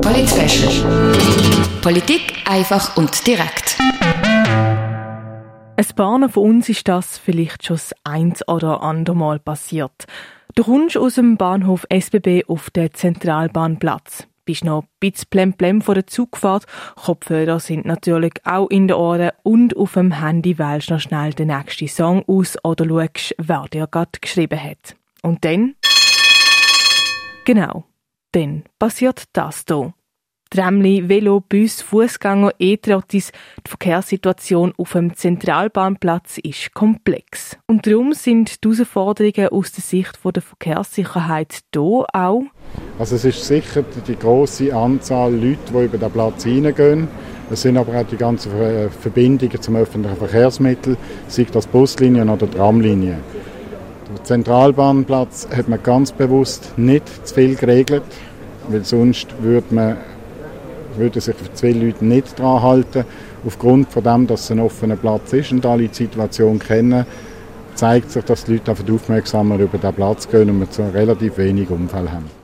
Polit Politik einfach und direkt. Ein paar von uns ist das vielleicht schon das ein oder andere Mal passiert. Du kommst aus dem Bahnhof SBB auf den Zentralbahnplatz. Bist noch ein bisschen plemplem vor der Zugfahrt. Kopfhörer sind natürlich auch in den Ohren und auf dem Handy wählst du noch schnell den nächsten Song aus oder schaust, wer dir gerade geschrieben hat. Und dann? Genau, dann passiert das hier. Tramli, Velo, Bus, Fußgänger, E-Trottis. Die Verkehrssituation auf dem Zentralbahnplatz ist komplex. Und darum sind die Herausforderungen aus der Sicht der Verkehrssicherheit hier auch. Also es ist sicher die große Anzahl Leute, die über den Platz hineingehen. Es sind aber auch die ganzen Verbindungen zum öffentlichen Verkehrsmittel, sei das Buslinien oder Tramlinien. Der Zentralbahnplatz hat man ganz bewusst nicht zu viel geregelt, weil sonst würde man würden sich zwei Leute nicht daran halten. Aufgrund von dem, dass es ein offener Platz ist und alle die Situation kennen, zeigt sich, dass die Leute einfach aufmerksamer über den Platz gehen und wir relativ wenig Unfälle haben.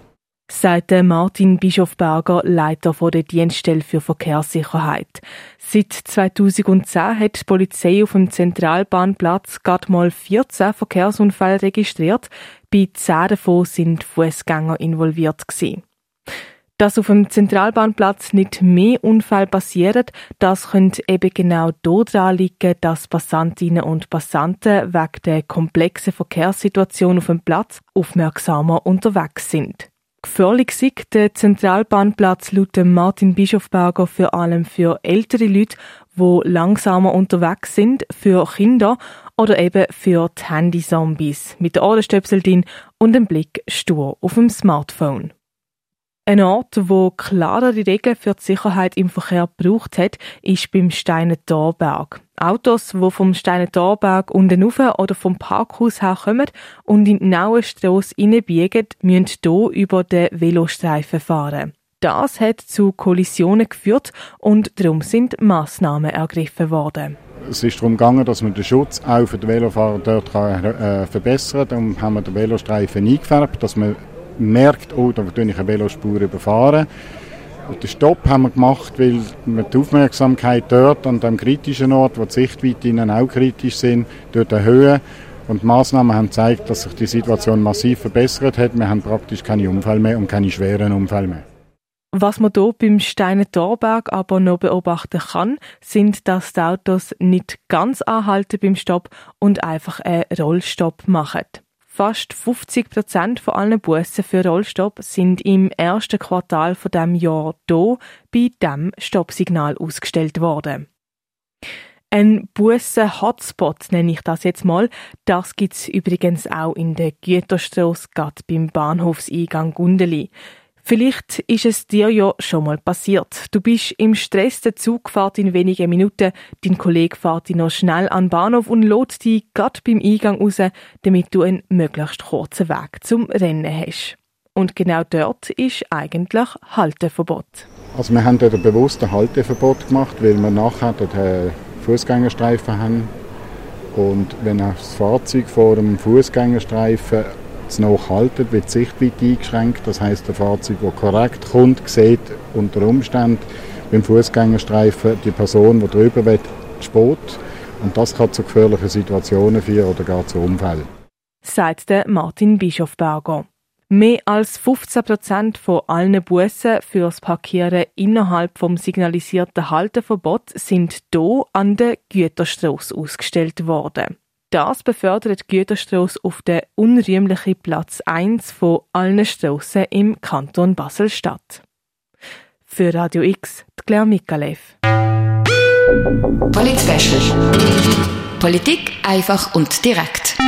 Sagt Martin Bischofberger, Leiter der Dienststelle für Verkehrssicherheit. Seit 2010 hat die Polizei auf dem Zentralbahnplatz gerade mal 14 Verkehrsunfälle registriert. Bei 10 davon sind Fußgänger involviert gewesen. Dass auf dem Zentralbahnplatz nicht mehr Unfälle passieren, das könnte eben genau daran liegen, dass Passantinnen und Passanten wegen der komplexen Verkehrssituation auf dem Platz aufmerksamer unterwegs sind. Gefährlich ist der Zentralbahnplatz laut Martin Bischofberger vor allem für ältere Leute, die langsamer unterwegs sind, für Kinder oder eben für die Handy-Zombies mit den Ohrenstöpsel drin und dem Blick stur auf dem Smartphone. Ein Ort, wo klarere Regeln für die Sicherheit im Verkehr gebraucht hat, ist beim Steiner Torberg. Autos, die vom Steiner Torberg unten rauf oder vom Parkhaus her kommen und in die naue Strasse reinbiegen, müssen hier über den Velostreifen fahren. Das hat zu Kollisionen geführt und darum sind Massnahmen ergriffen worden. Es ist darum gegangen, dass man den Schutz auch für die Velofahrer dort kann, äh, verbessern kann. Darum haben wir den Velostreifen eingefärbt, dass man merkt, oh, da tue ich eine Velospur überfahren. Und den Stopp haben wir gemacht, weil wir die Aufmerksamkeit dort an dem kritischen Ort, wo die Sichtweiten auch kritisch sind, dort erhöhen. Und die Massnahmen haben gezeigt, dass sich die Situation massiv verbessert hat. Wir haben praktisch keine Unfälle mehr und keine schweren Unfälle mehr. Was man hier beim Steiner Torberg aber noch beobachten kann, sind, dass die Autos nicht ganz anhalten beim Stopp und einfach einen Rollstopp machen. Fast 50 Prozent von allen Bussen für Rollstopp sind im ersten Quartal von dem Jahr hier bei dem Stoppsignal ausgestellt worden. Ein Bussen-Hotspot nenne ich das jetzt mal. Das gibt's übrigens auch in der Güterstrasse, gerade beim Bahnhofseingang Gundeli. Vielleicht ist es dir ja schon mal passiert. Du bist im Stress der Zugfahrt in wenigen Minuten. Dein Kollege fährt dich noch schnell an den Bahnhof und lädt dich gerade beim Eingang raus, damit du einen möglichst kurzen Weg zum Rennen hast. Und genau dort ist eigentlich Halteverbot. Also wir haben dort ein Halteverbot gemacht, weil wir nachher den Fußgängerstreifen haben. Und wenn das Fahrzeug vor dem Fußgängerstreifen zu noch halten, wird die Sichtweite eingeschränkt. Das heißt, der Fahrzeug, das korrekt kommt, sieht unter Umständen beim Fußgängerstreifen die Person, die drüber will, spät. Und das kann zu gefährlichen Situationen führen oder gar zu Unfällen. Sagt der Martin Bischofberger. Mehr als 15 Prozent von allen Bussen fürs Parkieren innerhalb vom signalisierten Halteverbot sind hier an der Güterstrasse ausgestellt worden. Das befördert die Güterstrasse auf den unrühmlichen Platz 1 von allen Strassen im Kanton Basel-Stadt. Für Radio X, die Claire Mikalev. Polit Politik einfach und direkt.